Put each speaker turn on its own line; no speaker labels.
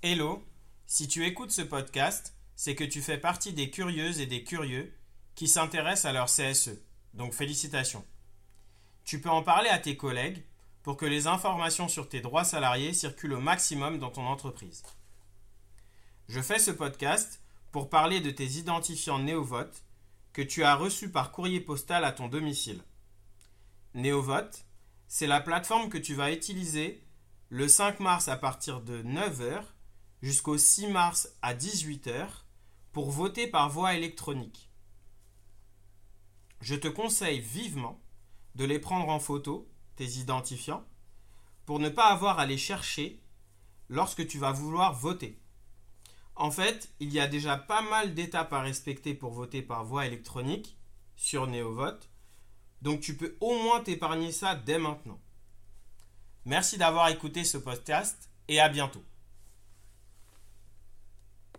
Hello, si tu écoutes ce podcast, c'est que tu fais partie des curieuses et des curieux qui s'intéressent à leur CSE. Donc félicitations. Tu peux en parler à tes collègues pour que les informations sur tes droits salariés circulent au maximum dans ton entreprise. Je fais ce podcast pour parler de tes identifiants NéoVote que tu as reçus par courrier postal à ton domicile. NéoVote, c'est la plateforme que tu vas utiliser le 5 mars à partir de 9h jusqu'au 6 mars à 18h pour voter par voie électronique. Je te conseille vivement de les prendre en photo, tes identifiants, pour ne pas avoir à les chercher lorsque tu vas vouloir voter. En fait, il y a déjà pas mal d'étapes à respecter pour voter par voie électronique sur NeoVote, donc tu peux au moins t'épargner ça dès maintenant. Merci d'avoir écouté ce podcast et à bientôt.